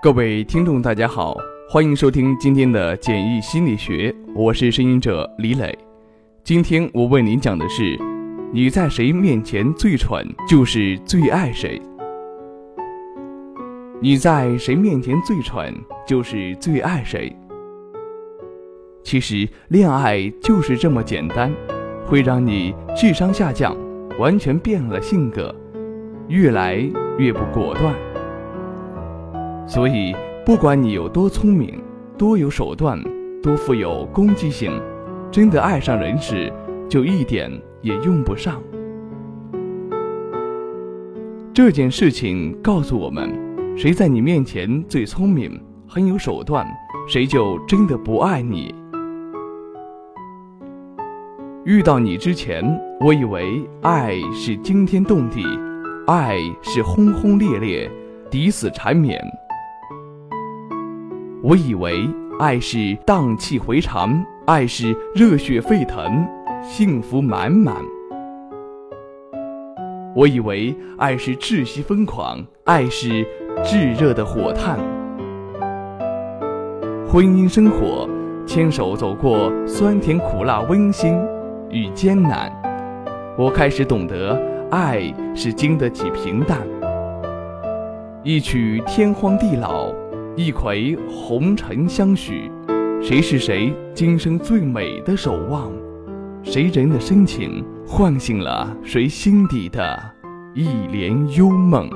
各位听众，大家好，欢迎收听今天的简易心理学，我是声音者李磊。今天我为您讲的是：你在谁面前最蠢，就是最爱谁。你在谁面前最蠢，就是最爱谁。其实恋爱就是这么简单，会让你智商下降，完全变了性格，越来越不果断。所以，不管你有多聪明、多有手段、多富有攻击性，真的爱上人时，就一点也用不上。这件事情告诉我们：谁在你面前最聪明、很有手段，谁就真的不爱你。遇到你之前，我以为爱是惊天动地，爱是轰轰烈烈、抵死缠绵。我以为爱是荡气回肠，爱是热血沸腾，幸福满满。我以为爱是窒息疯狂，爱是炙热的火炭。婚姻生活，牵手走过酸甜苦辣、温馨与艰难，我开始懂得，爱是经得起平淡。一曲天荒地老。一葵红尘相许，谁是谁今生最美的守望？谁人的深情唤醒了谁心底的一帘幽梦？